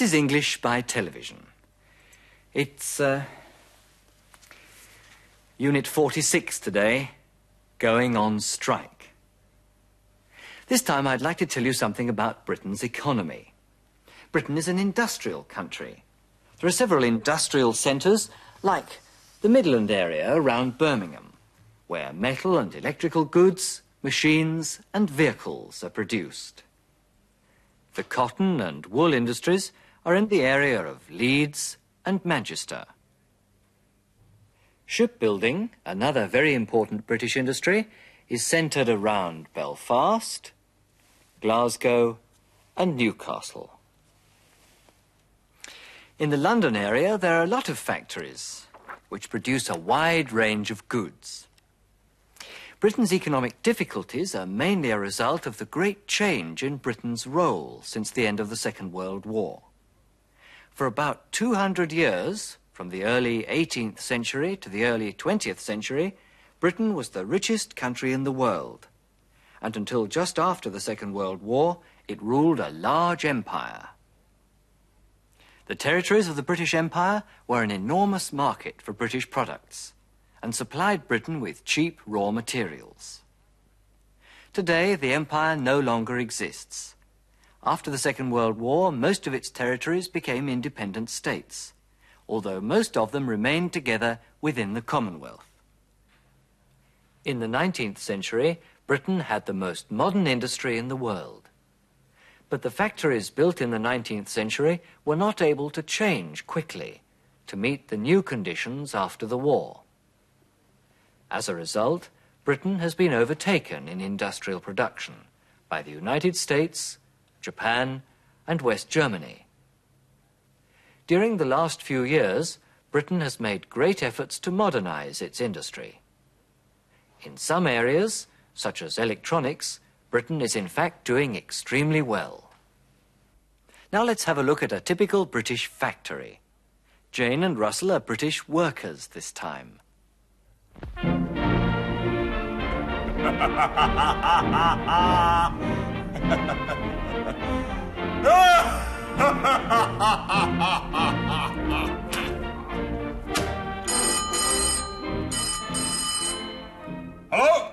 This is English by television. It's uh, Unit 46 today, going on strike. This time I'd like to tell you something about Britain's economy. Britain is an industrial country. There are several industrial centres, like the Midland area around Birmingham, where metal and electrical goods, machines and vehicles are produced. The cotton and wool industries are in the area of Leeds and Manchester. Shipbuilding, another very important British industry, is centred around Belfast, Glasgow and Newcastle. In the London area, there are a lot of factories which produce a wide range of goods. Britain's economic difficulties are mainly a result of the great change in Britain's role since the end of the Second World War. For about 200 years, from the early 18th century to the early 20th century, Britain was the richest country in the world. And until just after the Second World War, it ruled a large empire. The territories of the British Empire were an enormous market for British products and supplied Britain with cheap raw materials. Today, the empire no longer exists. After the Second World War, most of its territories became independent states, although most of them remained together within the Commonwealth. In the 19th century, Britain had the most modern industry in the world. But the factories built in the 19th century were not able to change quickly to meet the new conditions after the war. As a result, Britain has been overtaken in industrial production by the United States, Japan, and West Germany. During the last few years, Britain has made great efforts to modernize its industry. In some areas, such as electronics, Britain is in fact doing extremely well. Now let's have a look at a typical British factory. Jane and Russell are British workers this time. Hello?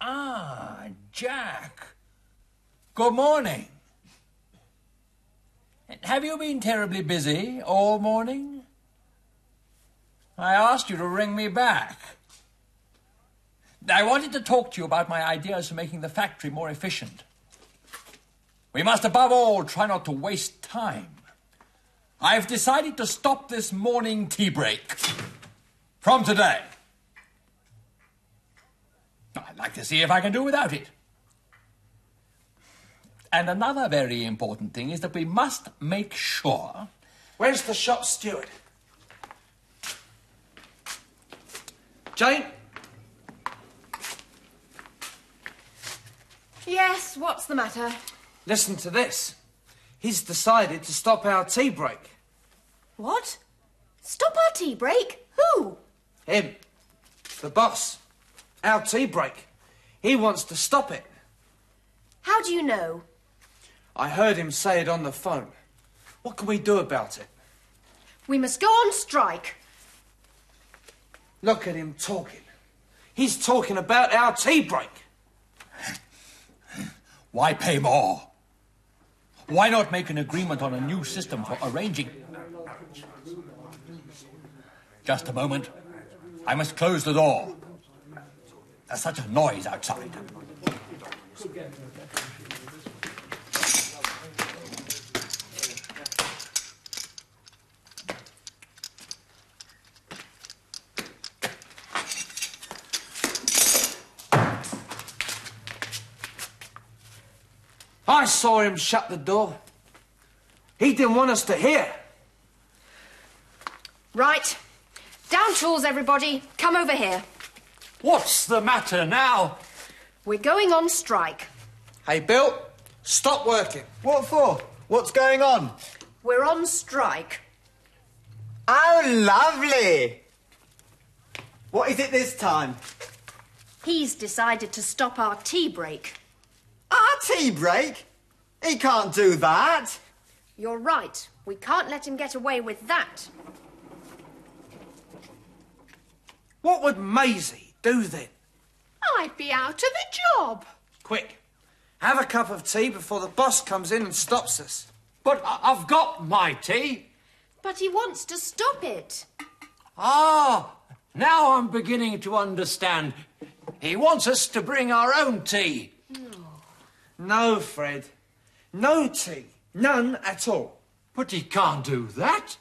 Ah, Jack. Good morning. Have you been terribly busy all morning? I asked you to ring me back. I wanted to talk to you about my ideas for making the factory more efficient. We must, above all, try not to waste time. I've decided to stop this morning tea break from today. I'd like to see if I can do without it. And another very important thing is that we must make sure. Where's the shop steward? Jane? Yes, what's the matter? Listen to this. He's decided to stop our tea break. What? Stop our tea break? Who? Him. The boss. Our tea break. He wants to stop it. How do you know? I heard him say it on the phone. What can we do about it? We must go on strike. Look at him talking. He's talking about our tea break. Why pay more? Why not make an agreement on a new system for arranging? Just a moment. I must close the door. There's such a noise outside. I saw him shut the door. He didn't want us to hear. Right. Down tools, everybody. Come over here. What's the matter now? We're going on strike. Hey, Bill, stop working. What for? What's going on? We're on strike. Oh, lovely! What is it this time? He's decided to stop our tea break. Our tea break? He can't do that. You're right. We can't let him get away with that. What would Maisie do then? I'd be out of a job. Quick, have a cup of tea before the boss comes in and stops us. But I- I've got my tea. But he wants to stop it. Ah, now I'm beginning to understand. He wants us to bring our own tea. No, Fred. No tea. None at all. But he can't do that.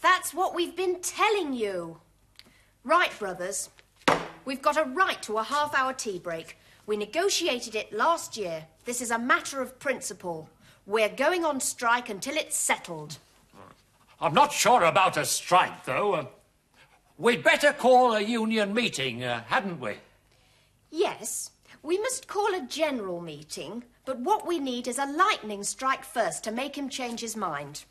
That's what we've been telling you. Right, brothers. We've got a right to a half hour tea break. We negotiated it last year. This is a matter of principle. We're going on strike until it's settled. I'm not sure about a strike, though. Uh, we'd better call a union meeting, uh, hadn't we? Yes, we must call a general meeting, but what we need is a lightning strike first to make him change his mind.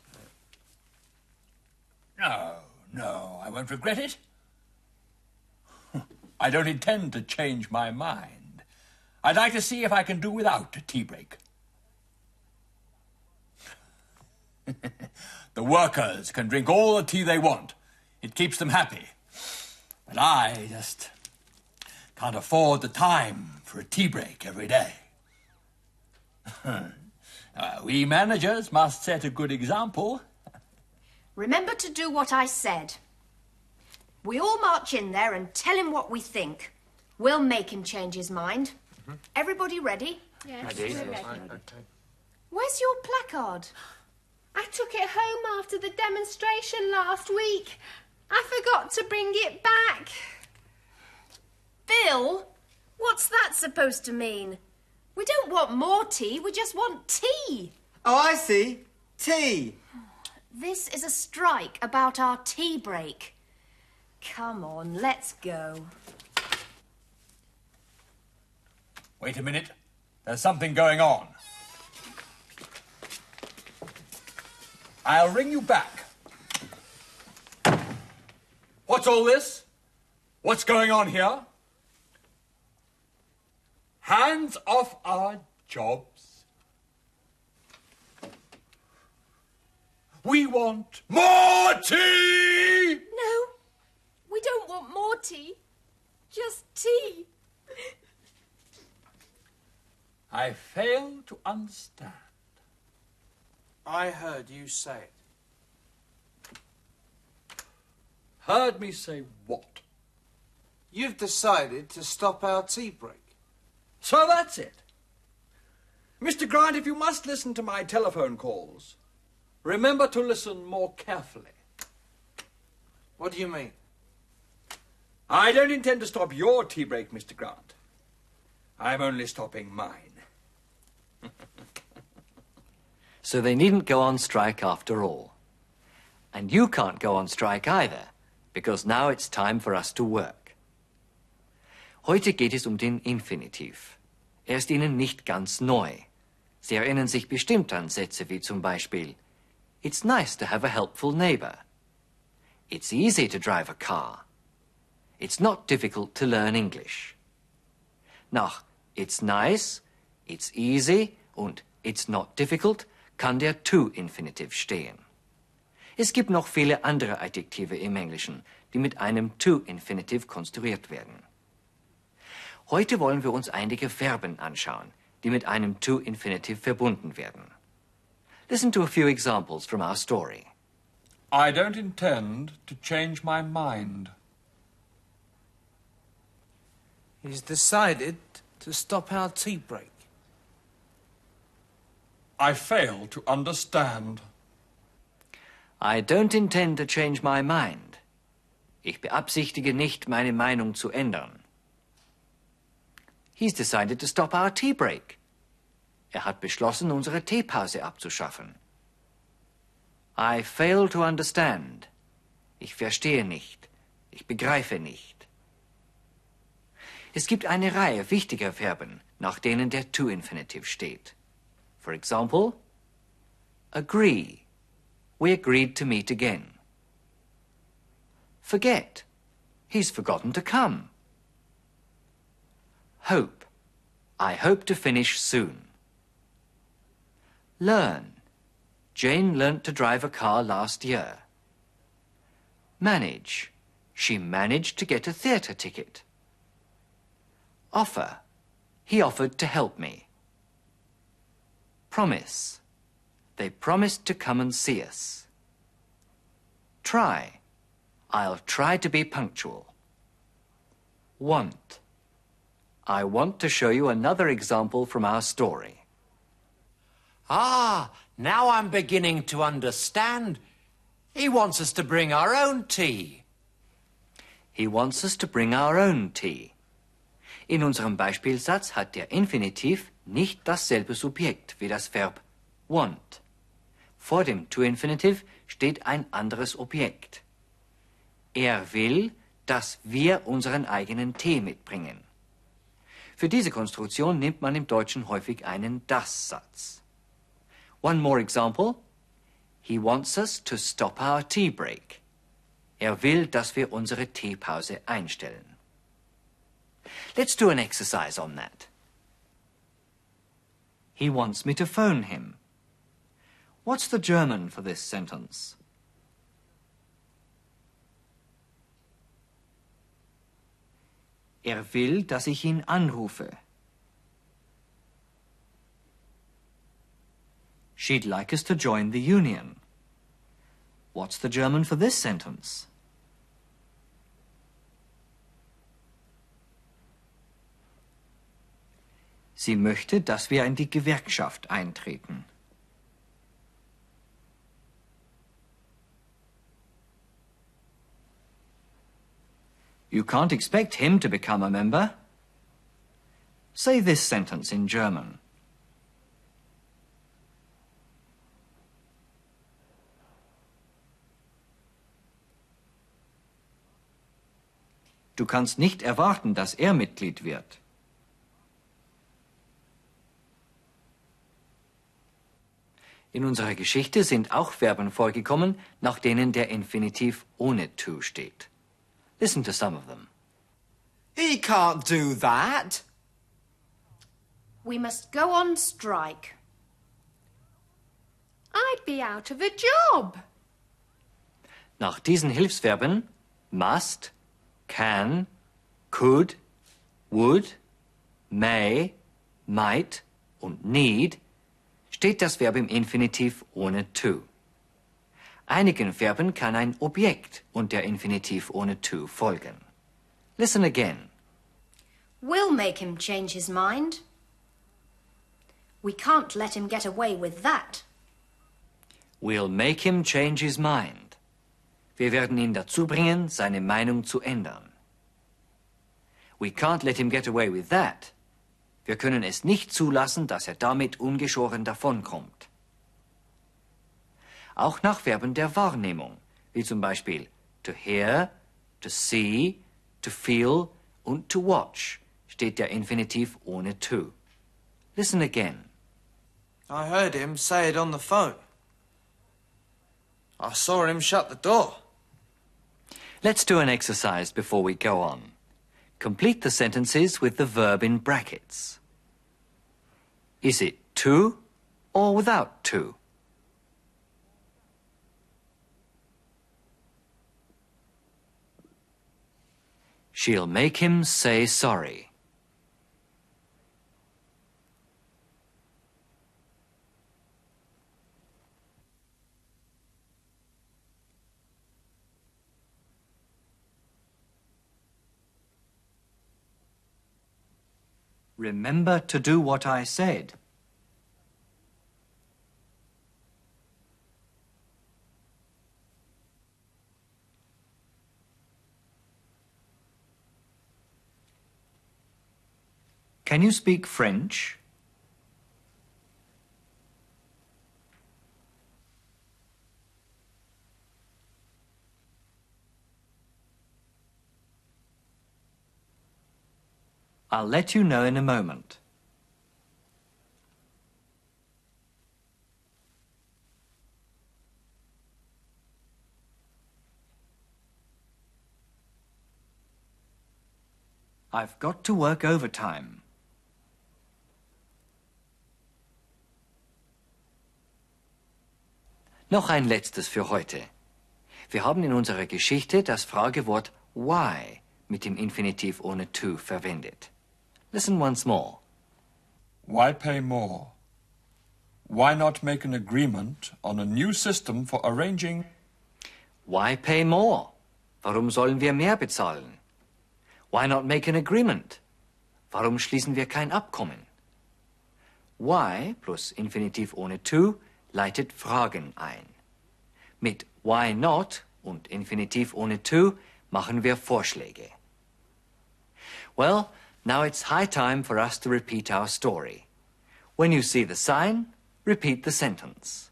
No, no, I won't regret it. I don't intend to change my mind. I'd like to see if I can do without a tea break. the workers can drink all the tea they want. It keeps them happy. But I just can't afford the time for a tea break every day. Uh, we managers must set a good example. Remember to do what I said. We all march in there and tell him what we think. We'll make him change his mind. Everybody ready? Yes, Ready. we're ready. Where's your placard? I took it home after the demonstration last week. I forgot to bring it back. Bill, what's that supposed to mean? We don't want more tea, we just want tea. Oh, I see. Tea. This is a strike about our tea break. Come on, let's go. Wait a minute. There's something going on. I'll ring you back. What's all this? What's going on here? Hands off our jobs. We want more tea! No, we don't want more tea. Just tea. I fail to understand. I heard you say it. Heard me say what? You've decided to stop our tea break. So that's it. Mr. Grant, if you must listen to my telephone calls, remember to listen more carefully. What do you mean? I don't intend to stop your tea break, Mr. Grant. I'm only stopping mine. So they needn't go on strike after all. And you can't go on strike either, because now it's time for us to work. Heute geht es um den Infinitiv. Er ist Ihnen nicht ganz neu. Sie erinnern sich bestimmt an Sätze wie zum Beispiel It's nice to have a helpful neighbor. It's easy to drive a car. It's not difficult to learn English. Nach It's nice, It's easy und It's not difficult kann der To-Infinitiv stehen. Es gibt noch viele andere Adjektive im Englischen, die mit einem To-Infinitiv konstruiert werden. Heute wollen wir uns einige Verben anschauen, die mit einem To-Infinitiv verbunden werden. Listen to a few examples from our story. I don't intend to change my mind. He's decided to stop our tea break. I fail to understand. I don't intend to change my mind. Ich beabsichtige nicht, meine Meinung zu ändern. He's decided to stop our tea break. Er hat beschlossen, unsere Teepause abzuschaffen. I fail to understand. Ich verstehe nicht. Ich begreife nicht. Es gibt eine Reihe wichtiger Verben, nach denen der To-Infinitiv steht. For example, agree. We agreed to meet again. Forget. He's forgotten to come. Hope. I hope to finish soon. Learn. Jane learnt to drive a car last year. Manage. She managed to get a theatre ticket. Offer. He offered to help me. Promise. They promised to come and see us. Try. I'll try to be punctual. Want. I want to show you another example from our story. Ah, now I'm beginning to understand. He wants us to bring our own tea. He wants us to bring our own tea. In unserem Beispielsatz hat der Infinitiv nicht dasselbe Subjekt wie das Verb want. Vor dem To-Infinitiv steht ein anderes Objekt. Er will, dass wir unseren eigenen Tee mitbringen. Für diese Konstruktion nimmt man im Deutschen häufig einen Das-Satz. One more example. He wants us to stop our tea break. Er will, dass wir unsere Teepause einstellen. Let's do an exercise on that. He wants me to phone him. What's the German for this sentence? Er will, dass ich ihn anrufe. She'd like us to join the union. What's the German for this sentence? Sie möchte, dass wir in die Gewerkschaft eintreten. You can't expect him to become a member. Say this sentence in German. Du kannst nicht erwarten, dass er Mitglied wird. In unserer Geschichte sind auch Verben vorgekommen, nach denen der Infinitiv ohne to steht. Listen to some of them. He can't do that. We must go on strike. I'd be out of a job. Nach diesen Hilfsverben must, can, could, would, may, might und need steht das Verb im Infinitiv ohne to. Einigen Verben kann ein Objekt und der Infinitiv ohne to folgen. Listen again. We'll make him change his mind. We can't let him get away with that. We'll make him change his mind. Wir werden ihn dazu bringen, seine Meinung zu ändern. We can't let him get away with that. Wir können es nicht zulassen, dass er damit ungeschoren davonkommt. Auch nach Verben der Wahrnehmung, wie zum Beispiel to hear, to see, to feel und to watch, steht der Infinitiv ohne to. Listen again. I heard him say it on the phone. I saw him shut the door. Let's do an exercise before we go on. Complete the sentences with the verb in brackets. Is it to or without to? She'll make him say sorry. Remember to do what I said. Can you speak French? I'll let you know in a moment. I've got to work overtime. Noch ein letztes für heute. Wir haben in unserer Geschichte das Fragewort why mit dem Infinitiv ohne to verwendet. Listen once more. Why pay more? Why not make an agreement on a new system for arranging? Why pay more? Warum sollen wir mehr bezahlen? Why not make an agreement? Warum schließen wir kein Abkommen? Why plus Infinitiv ohne to leitet Fragen ein. Mit why not und Infinitiv ohne to machen wir Vorschläge. Well, now it's high time for us to repeat our story. When you see the sign, repeat the sentence.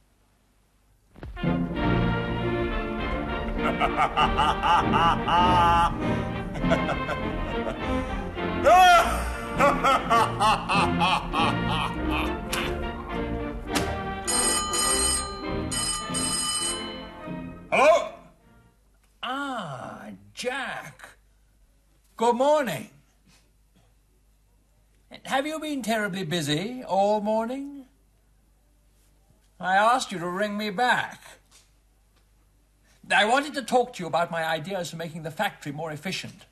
Hello? Ah, Jack. Good morning. Have you been terribly busy all morning? I asked you to ring me back. I wanted to talk to you about my ideas for making the factory more efficient.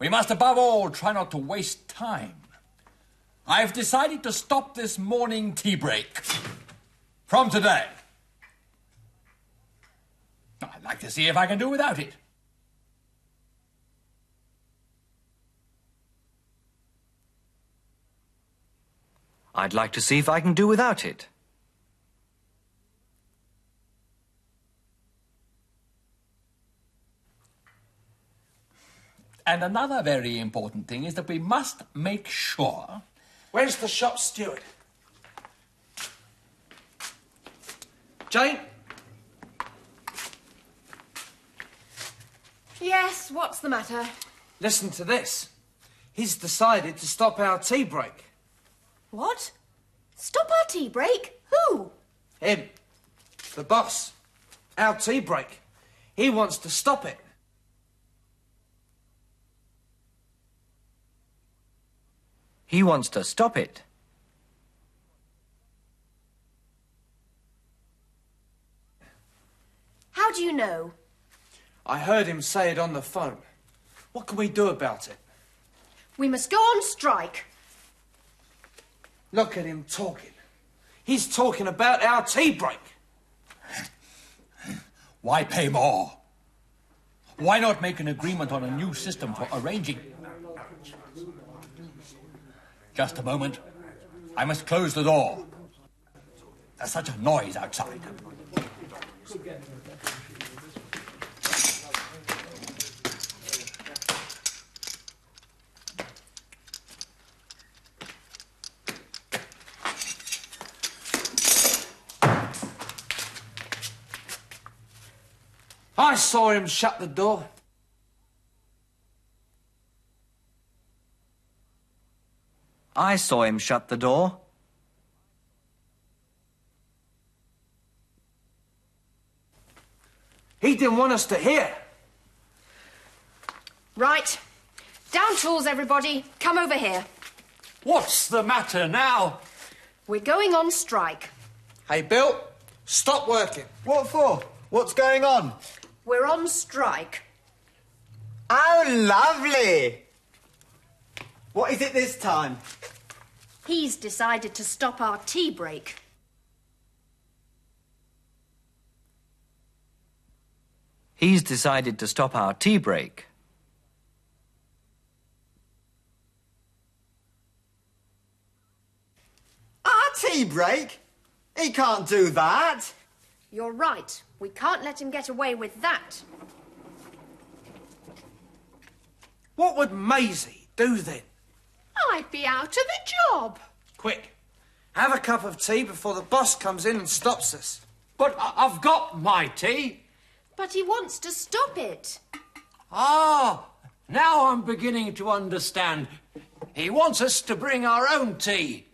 We must, above all, try not to waste time. I've decided to stop this morning tea break. From today. I'd like to see if I can do without it. I'd like to see if I can do without it. And another very important thing is that we must make sure Where's the shop steward? Jane? Yes, what's the matter? Listen to this. He's decided to stop our tea break. What? Stop our tea break? Who? Him. The boss. Our tea break. He wants to stop it. He wants to stop it. How do you know? I heard him say it on the phone. What can we do about it? We must go on strike. Look at him talking. He's talking about our tea break. why pay more? Why not make an agreement on a new system for arranging? Just a moment. I must close the door. There's such a noise outside. Saw him shut the door. I saw him shut the door. He didn't want us to hear. Right. Down tools, everybody. Come over here. What's the matter now? We're going on strike. Hey, Bill, stop working. What for? What's going on? We're on strike. Oh, lovely! What is it this time? He's decided to stop our tea break. He's decided to stop our tea break. Our tea break? He can't do that. You're right. We can't let him get away with that. What would Maisie do then? I'd be out of a job. Quick, have a cup of tea before the boss comes in and stops us. But I- I've got my tea. But he wants to stop it. Ah, now I'm beginning to understand. He wants us to bring our own tea.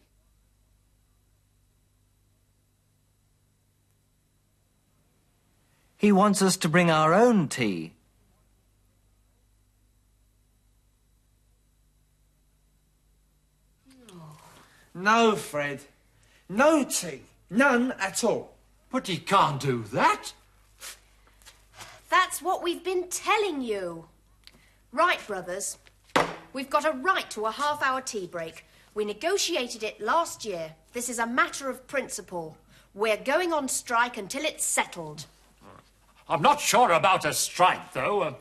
He wants us to bring our own tea. No, Fred. No tea. None at all. But he can't do that. That's what we've been telling you. Right, brothers. We've got a right to a half hour tea break. We negotiated it last year. This is a matter of principle. We're going on strike until it's settled. I'm not sure about a strike, though. Uh,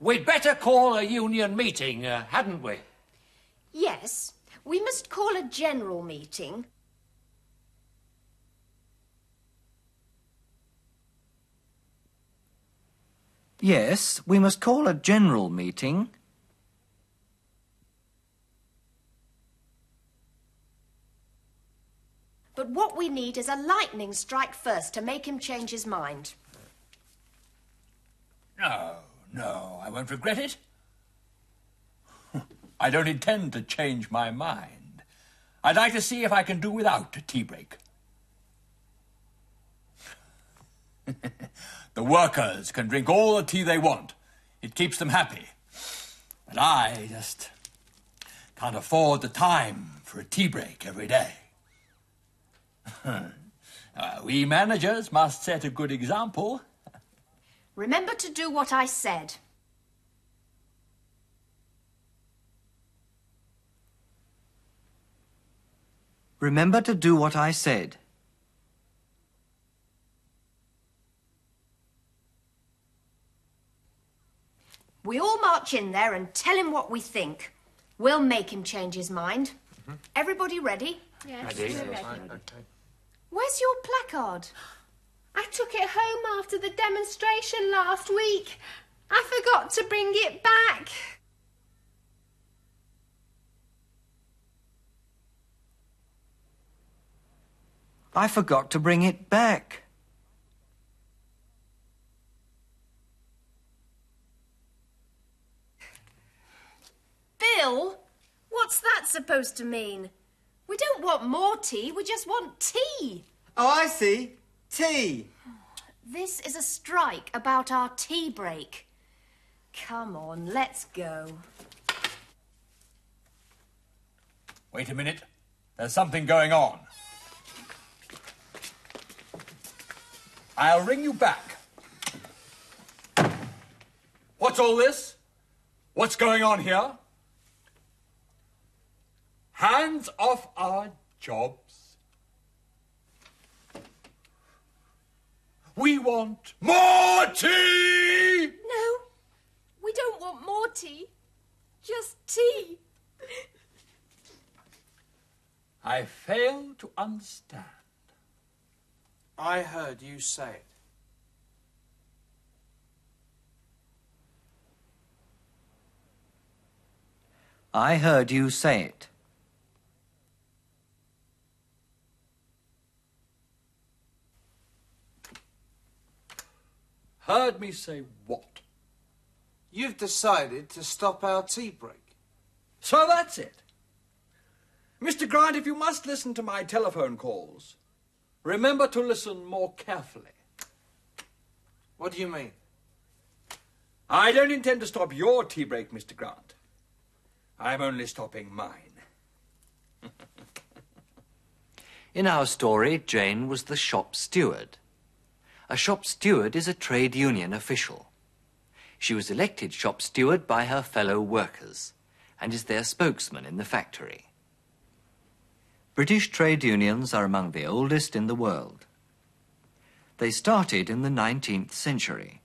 we'd better call a union meeting, uh, hadn't we? Yes, we must call a general meeting. Yes, we must call a general meeting. But what we need is a lightning strike first to make him change his mind. No, no, I won't regret it. I don't intend to change my mind. I'd like to see if I can do without a tea break. the workers can drink all the tea they want. It keeps them happy. But I just can't afford the time for a tea break every day. uh, we managers must set a good example. Remember to do what I said. Remember to do what I said. We all march in there and tell him what we think. We'll make him change his mind. Mm-hmm. Everybody ready? Yes, Ready? we're ready. Where's your placard? I took it home after the demonstration last week. I forgot to bring it back. I forgot to bring it back. Bill, what's that supposed to mean? We don't want more tea, we just want tea. Oh, I see. Tea. This is a strike about our tea break. Come on, let's go. Wait a minute. There's something going on. I'll ring you back. What's all this? What's going on here? Hands off our jobs. We want more tea! No, we don't want more tea. Just tea. I fail to understand. I heard you say it. I heard you say it. Heard me say what? You've decided to stop our tea break. So that's it. Mr. Grant, if you must listen to my telephone calls, remember to listen more carefully. What do you mean? I don't intend to stop your tea break, Mr. Grant. I'm only stopping mine. In our story, Jane was the shop steward. A shop steward is a trade union official. She was elected shop steward by her fellow workers and is their spokesman in the factory. British trade unions are among the oldest in the world. They started in the 19th century.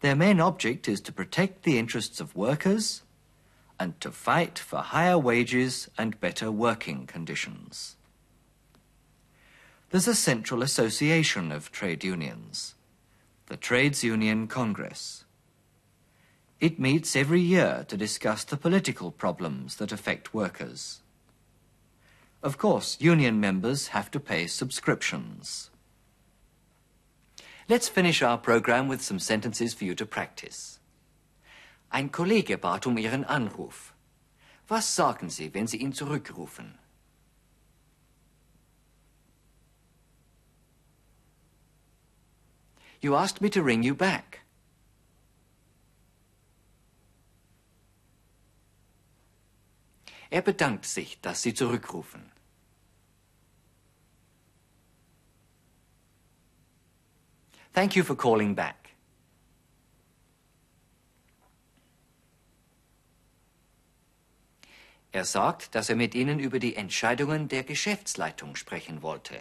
Their main object is to protect the interests of workers and to fight for higher wages and better working conditions. There's a central association of trade unions, the Trades Union Congress. It meets every year to discuss the political problems that affect workers. Of course, union members have to pay subscriptions. Let's finish our program with some sentences for you to practice. Ein Kollege bat um Ihren Anruf. Was sagen Sie, wenn Sie ihn zurückrufen? You asked me to ring you back. Er bedankt sich, dass Sie zurückrufen. Thank you for calling back. Er sagt, dass er mit Ihnen über die Entscheidungen der Geschäftsleitung sprechen wollte.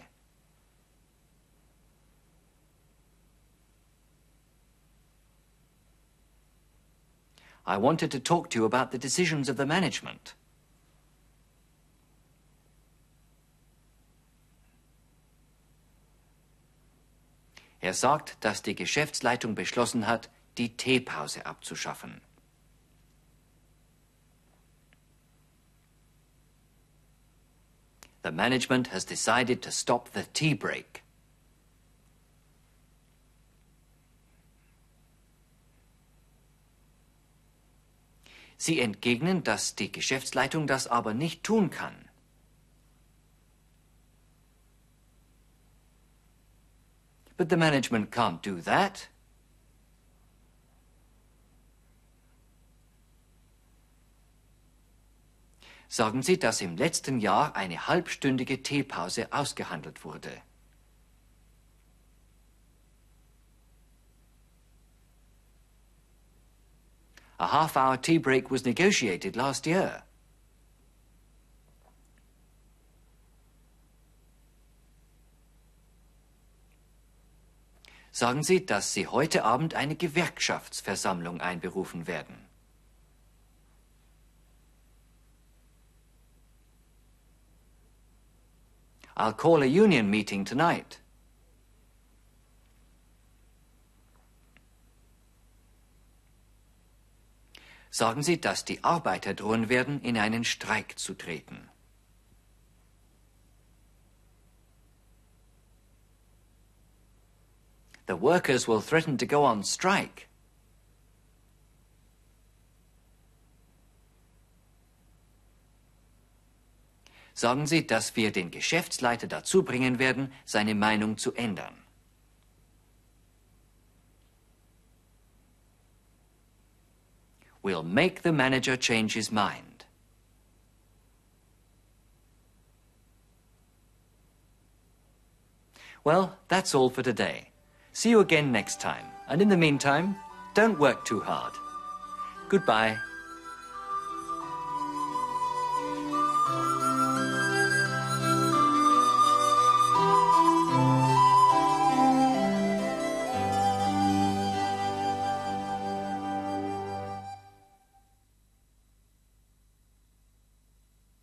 I wanted to talk to you about the decisions of the management. Er sagt, dass die Geschäftsleitung beschlossen hat, die Teepause abzuschaffen. The management has decided to stop the tea break. Sie entgegnen, dass die Geschäftsleitung das aber nicht tun kann. But the management can't do that. Sagen Sie, dass im letzten Jahr eine halbstündige Teepause ausgehandelt wurde. A half hour tea break was negotiated last year. Sagen Sie, dass Sie heute Abend eine Gewerkschaftsversammlung einberufen werden. I'll call a union meeting tonight. Sagen Sie, dass die Arbeiter drohen werden, in einen Streik zu treten. The workers will threaten to go on strike. Sagen Sie, dass wir den Geschäftsleiter dazu bringen werden, seine Meinung zu ändern. We'll make the manager change his mind. Well, that's all for today. See you again next time. And in the meantime, don't work too hard. Goodbye.